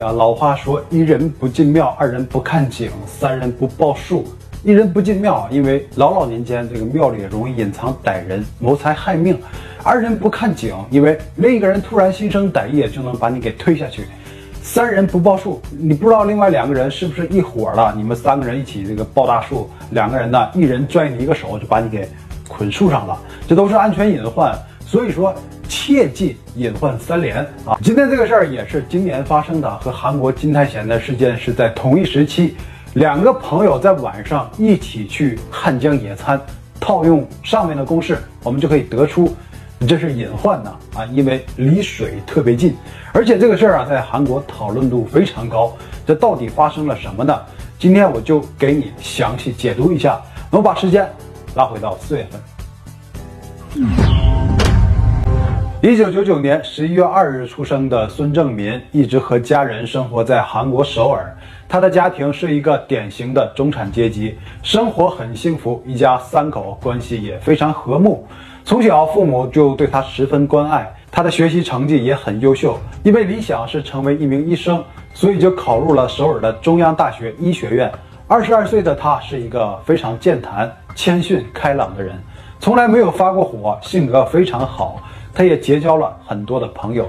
啊，老话说，一人不进庙，二人不看景，三人不报数。一人不进庙，因为老老年间这个庙里容易隐藏歹人谋财害命；二人不看景，因为另一个人突然心生歹意，就能把你给推下去；三人不报数，你不知道另外两个人是不是一伙了，你们三个人一起这个抱大树，两个人呢，一人拽你一个手就把你给捆树上了，这都是安全隐患。所以说。切记隐患三连啊！今天这个事儿也是今年发生的，和韩国金泰贤的事件是在同一时期。两个朋友在晚上一起去汉江野餐，套用上面的公式，我们就可以得出这是隐患呢啊！因为离水特别近，而且这个事儿啊，在韩国讨论度非常高。这到底发生了什么呢？今天我就给你详细解读一下。我们把时间拉回到四月份。一九九九年十一月二日出生的孙正民，一直和家人生活在韩国首尔。他的家庭是一个典型的中产阶级，生活很幸福，一家三口关系也非常和睦。从小父母就对他十分关爱，他的学习成绩也很优秀，因为理想是成为一名医生，所以就考入了首尔的中央大学医学院。二十二岁的他是一个非常健谈、谦逊、开朗的人，从来没有发过火，性格非常好。他也结交了很多的朋友。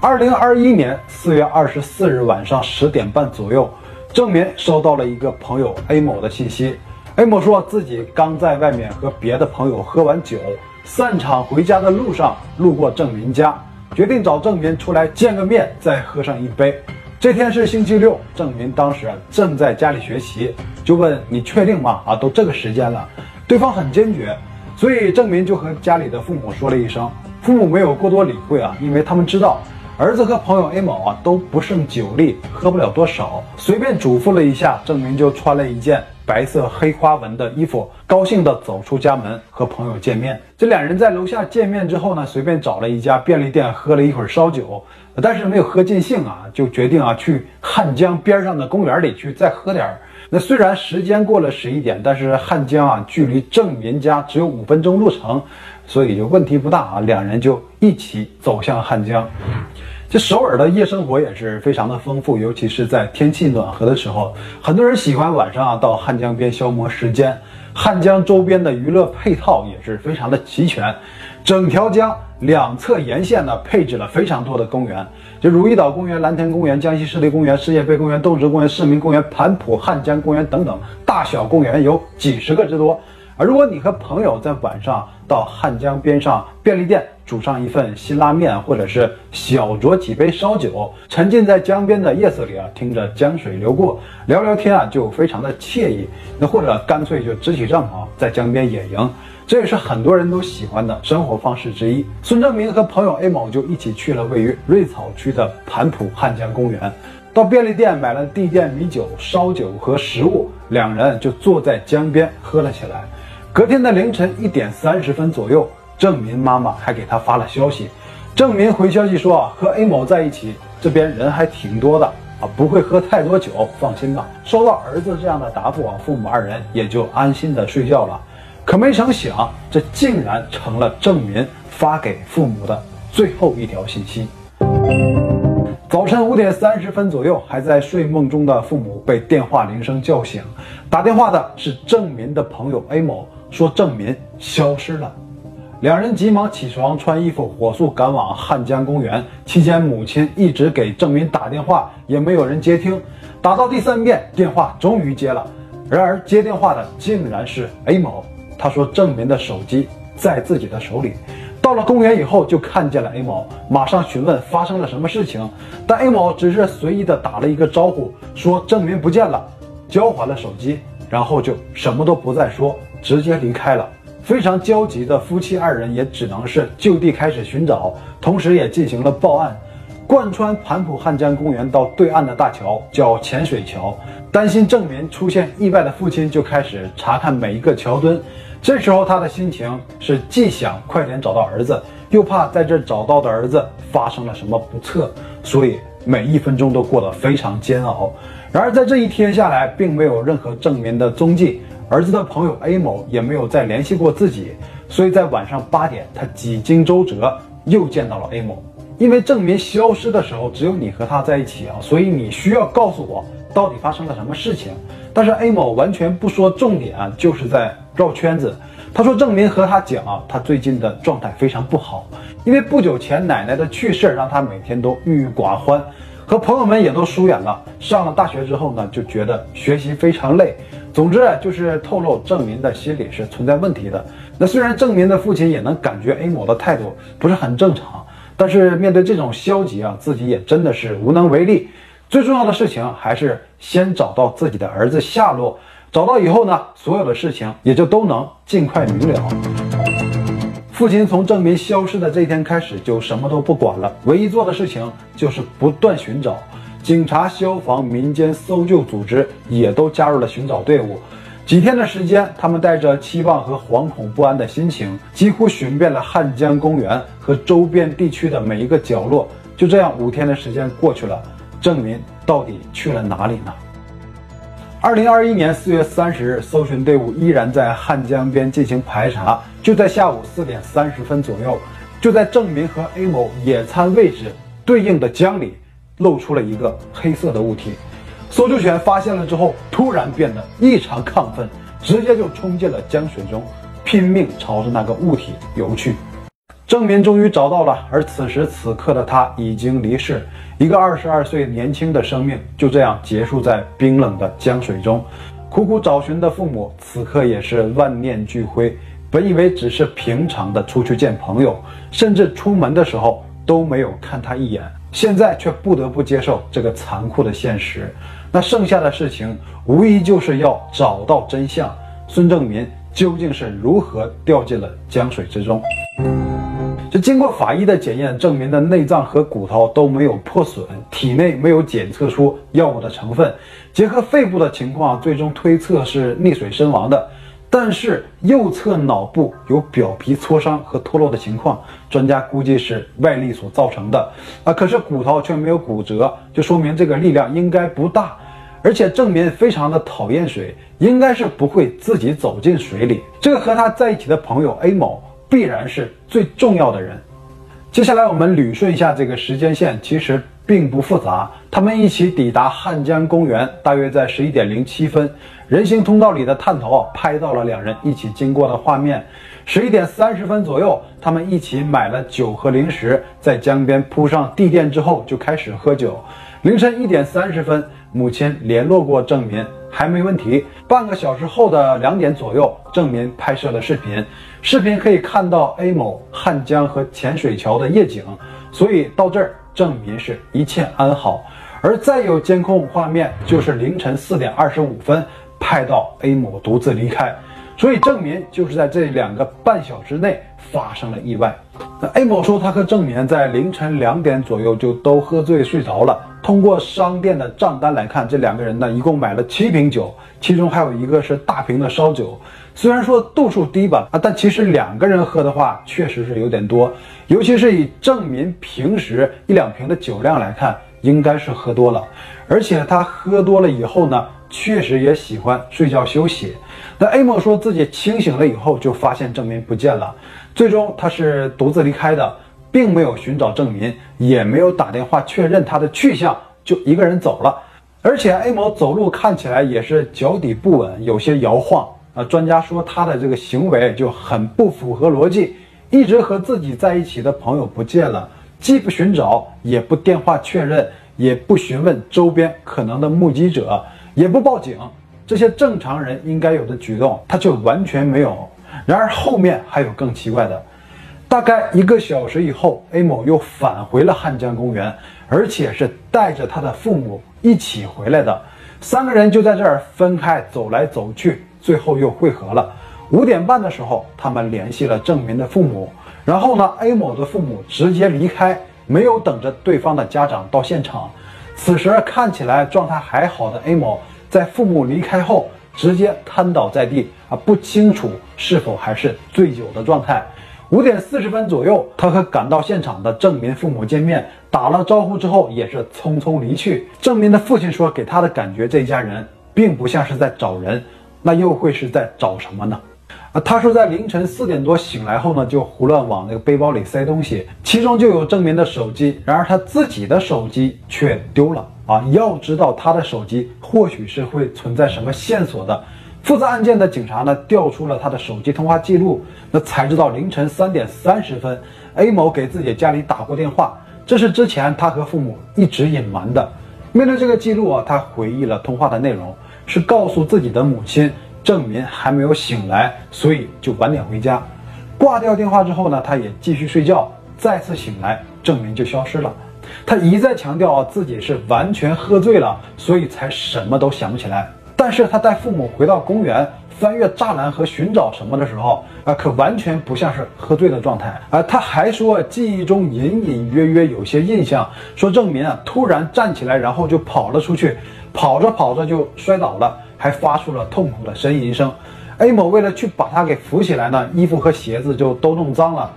二零二一年四月二十四日晚上十点半左右，郑民收到了一个朋友 A 某的信息。A 某说自己刚在外面和别的朋友喝完酒，散场回家的路上路过郑民家，决定找郑民出来见个面，再喝上一杯。这天是星期六，郑民当时正在家里学习，就问你确定吗？啊，都这个时间了。对方很坚决，所以郑民就和家里的父母说了一声。父母没有过多理会啊，因为他们知道儿子和朋友 A 某啊都不胜酒力，喝不了多少，随便嘱咐了一下，郑明就穿了一件白色黑花纹的衣服，高兴地走出家门和朋友见面。这两人在楼下见面之后呢，随便找了一家便利店喝了一会儿烧酒，但是没有喝尽兴啊，就决定啊去汉江边上的公园里去再喝点儿。那虽然时间过了十一点，但是汉江啊距离郑民家只有五分钟路程。所以就问题不大啊，两人就一起走向汉江。这首尔的夜生活也是非常的丰富，尤其是在天气暖和的时候，很多人喜欢晚上啊到汉江边消磨时间。汉江周边的娱乐配套也是非常的齐全，整条江两侧沿线呢配置了非常多的公园，就如意岛公园、蓝天公园、江西湿地公园、世界杯公园、动植公园、市民公园、盘浦汉江公园等等，大小公园有几十个之多。而如果你和朋友在晚上到汉江边上便利店煮上一份辛拉面，或者是小酌几杯烧酒，沉浸在江边的夜色里啊，听着江水流过，聊聊天啊，就非常的惬意。那或者干脆就支起帐篷在江边野营，这也是很多人都喜欢的生活方式之一。孙正明和朋友 A 某就一起去了位于瑞草区的盘浦汉江公园，到便利店买了地店米酒、烧酒和食物，两人就坐在江边喝了起来。隔天的凌晨一点三十分左右，郑民妈妈还给他发了消息。郑民回消息说啊，和 A 某在一起，这边人还挺多的啊，不会喝太多酒，放心吧。收到儿子这样的答复啊，父母二人也就安心的睡觉了。可没成想，这竟然成了郑民发给父母的最后一条信息。早晨五点三十分左右，还在睡梦中的父母被电话铃声叫醒，打电话的是郑民的朋友 A 某。说郑民消失了，两人急忙起床穿衣服，火速赶往汉江公园。期间，母亲一直给郑民打电话，也没有人接听。打到第三遍，电话终于接了。然而接电话的竟然是 A 某。他说郑民的手机在自己的手里。到了公园以后，就看见了 A 某，马上询问发生了什么事情。但 A 某只是随意的打了一个招呼，说郑民不见了，交还了手机，然后就什么都不再说。直接离开了，非常焦急的夫妻二人也只能是就地开始寻找，同时也进行了报案。贯穿盘浦汉江公园到对岸的大桥叫浅水桥，担心郑民出现意外的父亲就开始查看每一个桥墩。这时候他的心情是既想快点找到儿子，又怕在这找到的儿子发生了什么不测，所以每一分钟都过得非常煎熬。然而在这一天下来，并没有任何郑民的踪迹。儿子的朋友 A 某也没有再联系过自己，所以在晚上八点，他几经周折又见到了 A 某。因为郑民消失的时候只有你和他在一起啊，所以你需要告诉我到底发生了什么事情。但是 A 某完全不说重点，就是在绕圈子。他说郑民和他讲啊，他最近的状态非常不好，因为不久前奶奶的去世让他每天都郁郁寡欢，和朋友们也都疏远了。上了大学之后呢，就觉得学习非常累。总之就是透露郑民的心理是存在问题的。那虽然郑民的父亲也能感觉 A 某的态度不是很正常，但是面对这种消极啊，自己也真的是无能为力。最重要的事情还是先找到自己的儿子下落。找到以后呢，所有的事情也就都能尽快明了。父亲从郑民消失的这一天开始，就什么都不管了，唯一做的事情就是不断寻找。警察、消防、民间搜救组织也都加入了寻找队伍。几天的时间，他们带着期望和惶恐不安的心情，几乎寻遍了汉江公园和周边地区的每一个角落。就这样，五天的时间过去了，郑民到底去了哪里呢？二零二一年四月三十日，搜寻队伍依然在汉江边进行排查。就在下午四点三十分左右，就在郑民和 A 某野餐位置对应的江里，露出了一个黑色的物体。搜救犬发现了之后，突然变得异常亢奋，直接就冲进了江水中，拼命朝着那个物体游去。郑民终于找到了，而此时此刻的他已经离世。一个二十二岁年轻的生命就这样结束在冰冷的江水中。苦苦找寻的父母此刻也是万念俱灰。本以为只是平常的出去见朋友，甚至出门的时候都没有看他一眼，现在却不得不接受这个残酷的现实。那剩下的事情无疑就是要找到真相。孙正民究竟是如何掉进了江水之中？经过法医的检验，证明的内脏和骨头都没有破损，体内没有检测出药物的成分。结合肺部的情况，最终推测是溺水身亡的。但是右侧脑部有表皮挫伤和脱落的情况，专家估计是外力所造成的啊。可是骨头却没有骨折，就说明这个力量应该不大。而且证民非常的讨厌水，应该是不会自己走进水里。这个和他在一起的朋友 A 某。必然是最重要的人。接下来我们捋顺一下这个时间线，其实并不复杂。他们一起抵达汉江公园，大约在十一点零七分。人行通道里的探头拍到了两人一起经过的画面。十一点三十分左右，他们一起买了酒和零食，在江边铺上地垫之后就开始喝酒。凌晨一点三十分，母亲联络过郑民。还没问题。半个小时后的两点左右，郑民拍摄了视频，视频可以看到 A 某汉江和浅水桥的夜景，所以到这儿郑民是一切安好。而再有监控画面，就是凌晨四点二十五分拍到 A 某独自离开，所以郑民就是在这两个半小时内发生了意外。那 A 某说，他和郑民在凌晨两点左右就都喝醉睡着了。通过商店的账单来看，这两个人呢一共买了七瓶酒，其中还有一个是大瓶的烧酒。虽然说度数低吧，啊，但其实两个人喝的话，确实是有点多。尤其是以郑民平时一两瓶的酒量来看，应该是喝多了。而且他喝多了以后呢，确实也喜欢睡觉休息。那 A 某说自己清醒了以后，就发现郑民不见了，最终他是独自离开的。并没有寻找证明，也没有打电话确认他的去向，就一个人走了。而且 A 某走路看起来也是脚底不稳，有些摇晃啊。专家说他的这个行为就很不符合逻辑，一直和自己在一起的朋友不见了，既不寻找，也不电话确认，也不询问周边可能的目击者，也不报警，这些正常人应该有的举动，他却完全没有。然而后面还有更奇怪的。大概一个小时以后，A 某又返回了汉江公园，而且是带着他的父母一起回来的。三个人就在这儿分开走来走去，最后又汇合了。五点半的时候，他们联系了郑民的父母，然后呢，A 某的父母直接离开，没有等着对方的家长到现场。此时看起来状态还好的 A 某，在父母离开后，直接瘫倒在地啊，不清楚是否还是醉酒的状态。五点四十分左右，他和赶到现场的郑民父母见面，打了招呼之后，也是匆匆离去。郑民的父亲说，给他的感觉，这一家人并不像是在找人，那又会是在找什么呢？啊，他说在凌晨四点多醒来后呢，就胡乱往那个背包里塞东西，其中就有郑民的手机，然而他自己的手机却丢了啊！要知道他的手机或许是会存在什么线索的。负责案件的警察呢，调出了他的手机通话记录，那才知道凌晨三点三十分，A 某给自己家里打过电话，这是之前他和父母一直隐瞒的。面对这个记录啊，他回忆了通话的内容，是告诉自己的母亲郑民还没有醒来，所以就晚点回家。挂掉电话之后呢，他也继续睡觉，再次醒来，郑民就消失了。他一再强调啊，自己是完全喝醉了，所以才什么都想不起来。但是他带父母回到公园，翻越栅栏和寻找什么的时候，啊，可完全不像是喝醉的状态啊。他还说记忆中隐隐约约有些印象，说郑民啊突然站起来，然后就跑了出去，跑着跑着就摔倒了，还发出了痛苦的呻吟声。A 某为了去把他给扶起来呢，衣服和鞋子就都弄脏了。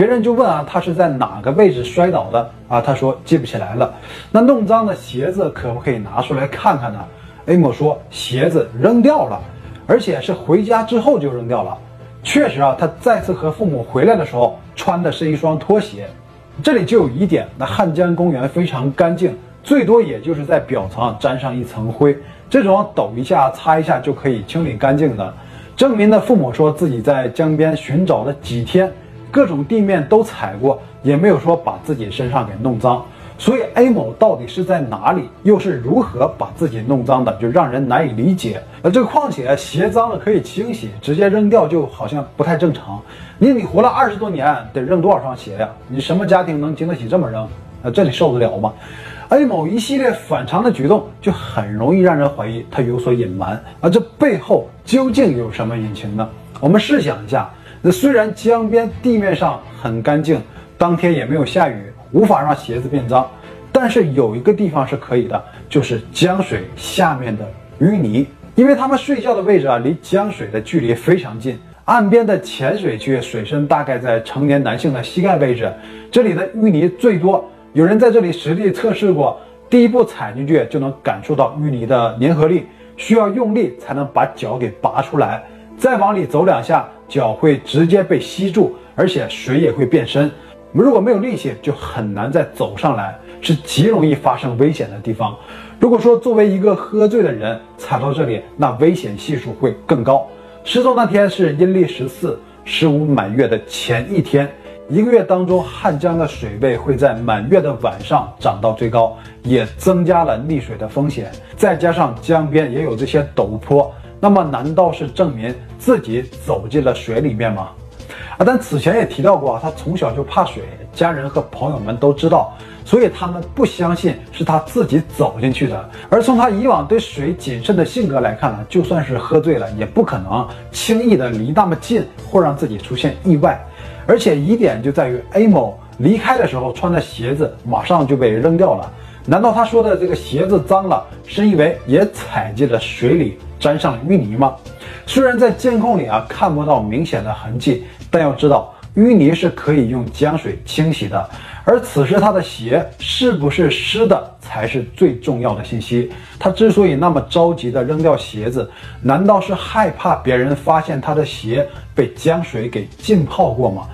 别人就问啊，他是在哪个位置摔倒的啊？他说记不起来了。那弄脏的鞋子可不可以拿出来看看呢？A 某说鞋子扔掉了，而且是回家之后就扔掉了。确实啊，他再次和父母回来的时候穿的是一双拖鞋。这里就有疑点，那汉江公园非常干净，最多也就是在表层沾上一层灰，这种抖一下、擦一下就可以清理干净的。郑民的父母说自己在江边寻找了几天，各种地面都踩过，也没有说把自己身上给弄脏。所以 A 某到底是在哪里，又是如何把自己弄脏的，就让人难以理解。而，这个况且鞋脏了可以清洗，直接扔掉就好像不太正常。你你活了二十多年，得扔多少双鞋呀？你什么家庭能经得起这么扔？啊，这里受得了吗？A 某一系列反常的举动，就很容易让人怀疑他有所隐瞒。而这背后究竟有什么隐情呢？我们试想一下，那虽然江边地面上很干净，当天也没有下雨。无法让鞋子变脏，但是有一个地方是可以的，就是江水下面的淤泥，因为他们睡觉的位置啊，离江水的距离非常近。岸边的浅水区水深大概在成年男性的膝盖位置，这里的淤泥最多。有人在这里实地测试过，第一步踩进去就能感受到淤泥的粘合力，需要用力才能把脚给拔出来。再往里走两下，脚会直接被吸住，而且水也会变深。如果没有力气，就很难再走上来，是极容易发生危险的地方。如果说作为一个喝醉的人踩到这里，那危险系数会更高。失踪那天是阴历十四，十五满月的前一天，一个月当中汉江的水位会在满月的晚上涨到最高，也增加了溺水的风险。再加上江边也有这些陡坡，那么难道是证明自己走进了水里面吗？啊，但此前也提到过啊，他从小就怕水，家人和朋友们都知道，所以他们不相信是他自己走进去的。而从他以往对水谨慎的性格来看呢，就算是喝醉了，也不可能轻易的离那么近或让自己出现意外。而且疑点就在于 A 某离开的时候穿的鞋子马上就被扔掉了，难道他说的这个鞋子脏了，是因为也踩进了水里，沾上了淤泥吗？虽然在监控里啊看不到明显的痕迹。但要知道，淤泥是可以用江水清洗的，而此时他的鞋是不是湿的才是最重要的信息。他之所以那么着急的扔掉鞋子，难道是害怕别人发现他的鞋被江水给浸泡过吗？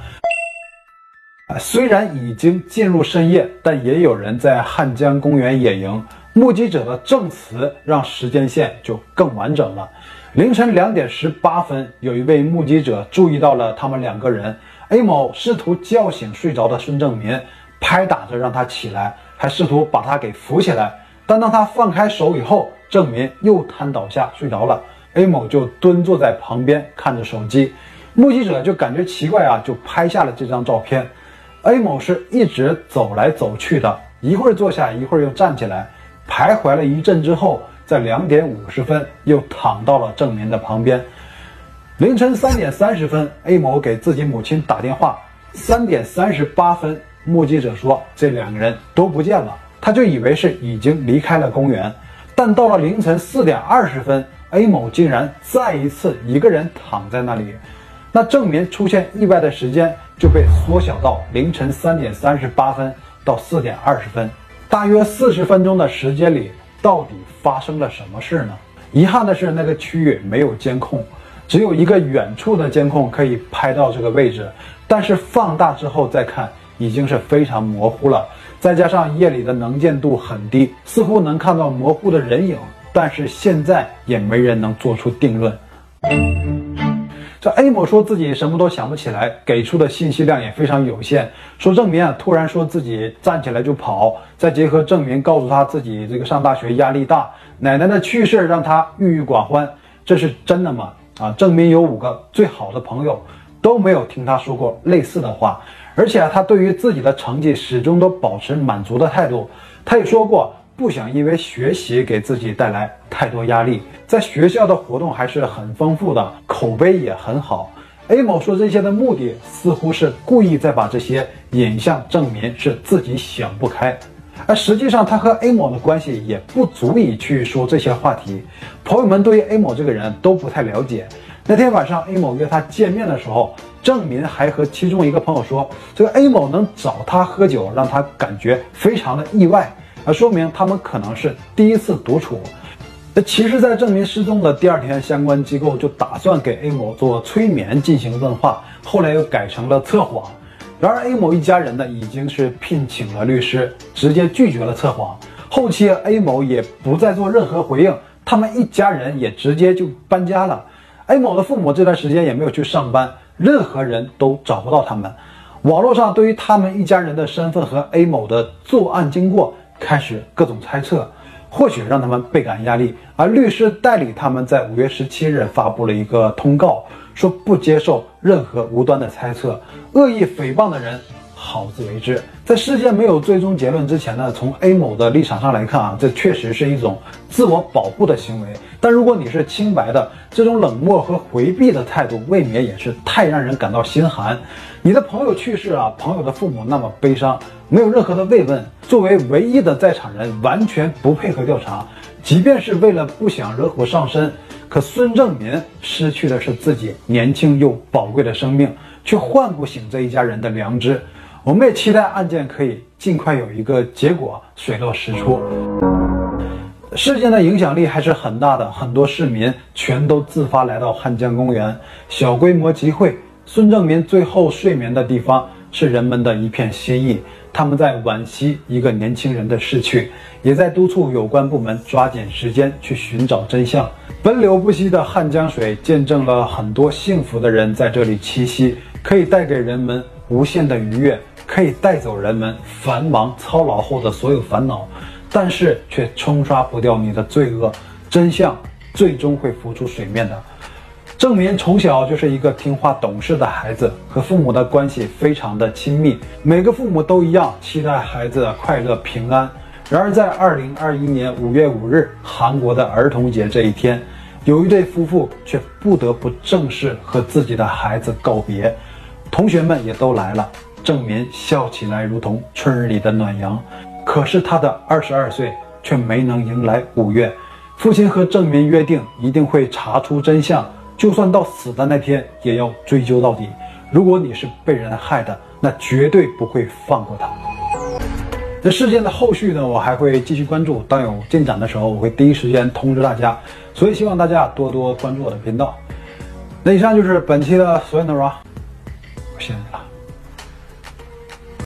虽然已经进入深夜，但也有人在汉江公园野营，目击者的证词让时间线就更完整了。凌晨两点十八分，有一位目击者注意到了他们两个人。A 某试图叫醒睡着的孙正民，拍打着让他起来，还试图把他给扶起来。但当他放开手以后，郑民又瘫倒下睡着了。A 某就蹲坐在旁边看着手机。目击者就感觉奇怪啊，就拍下了这张照片。A 某是一直走来走去的，一会儿坐下，一会儿又站起来，徘徊了一阵之后。在两点五十分，又躺到了郑民的旁边。凌晨三点三十分，A 某给自己母亲打电话。三点三十八分，目击者说这两个人都不见了，他就以为是已经离开了公园。但到了凌晨四点二十分，A 某竟然再一次一个人躺在那里。那郑民出现意外的时间就被缩小到凌晨三点三十八分到四点二十分，大约四十分钟的时间里。”。到底发生了什么事呢？遗憾的是，那个区域没有监控。只有一个远处的监控可以拍到这个位置，但是放大之后再看，已经是非常模糊了。再加上夜里的能见度很低，似乎能看到模糊的人影，但是现在也没人能做出定论。这 A 某说自己什么都想不起来，给出的信息量也非常有限。说郑明啊，突然说自己站起来就跑，再结合郑明告诉他自己这个上大学压力大，奶奶的去世让他郁郁寡欢，这是真的吗？啊，郑明有五个最好的朋友，都没有听他说过类似的话，而且啊他对于自己的成绩始终都保持满足的态度。他也说过。不想因为学习给自己带来太多压力，在学校的活动还是很丰富的，口碑也很好。A 某说这些的目的似乎是故意在把这些引向证明是自己想不开，而实际上他和 A 某的关系也不足以去说这些话题。朋友们对于 A 某这个人都不太了解。那天晚上 A 某约他见面的时候，郑民还和其中一个朋友说，这个 A 某能找他喝酒，让他感觉非常的意外。那说明他们可能是第一次独处。那其实，在证明失踪的第二天，相关机构就打算给 A 某做催眠进行问话，后来又改成了测谎。然而 A 某一家人呢，已经是聘请了律师，直接拒绝了测谎。后期 A 某也不再做任何回应，他们一家人也直接就搬家了。A 某的父母这段时间也没有去上班，任何人都找不到他们。网络上对于他们一家人的身份和 A 某的作案经过。开始各种猜测，或许让他们倍感压力。而律师代理他们在五月十七日发布了一个通告，说不接受任何无端的猜测，恶意诽谤的人好自为之。在事件没有最终结论之前呢，从 A 某的立场上来看啊，这确实是一种自我保护的行为。但如果你是清白的，这种冷漠和回避的态度，未免也是太让人感到心寒。你的朋友去世啊，朋友的父母那么悲伤，没有任何的慰问。作为唯一的在场人，完全不配合调查，即便是为了不想惹火上身，可孙正民失去的是自己年轻又宝贵的生命，却唤不醒这一家人的良知。我们也期待案件可以尽快有一个结果，水落石出。事件的影响力还是很大的，很多市民全都自发来到汉江公园，小规模集会。孙正民最后睡眠的地方是人们的一片心意，他们在惋惜一个年轻人的逝去，也在督促有关部门抓紧时间去寻找真相。奔流不息的汉江水见证了很多幸福的人在这里栖息，可以带给人们无限的愉悦，可以带走人们繁忙操劳后的所有烦恼，但是却冲刷不掉你的罪恶。真相最终会浮出水面的。郑民从小就是一个听话懂事的孩子，和父母的关系非常的亲密。每个父母都一样，期待孩子快乐平安。然而，在二零二一年五月五日，韩国的儿童节这一天，有一对夫妇却不得不正式和自己的孩子告别。同学们也都来了，郑民笑起来如同春日里的暖阳。可是他的二十二岁却没能迎来五月。父亲和郑民约定，一定会查出真相。就算到死的那天，也要追究到底。如果你是被人害的，那绝对不会放过他。这事件的后续呢，我还会继续关注。当有进展的时候，我会第一时间通知大家。所以希望大家多多关注我的频道。那以上就是本期的所有内容，我谢谢你了。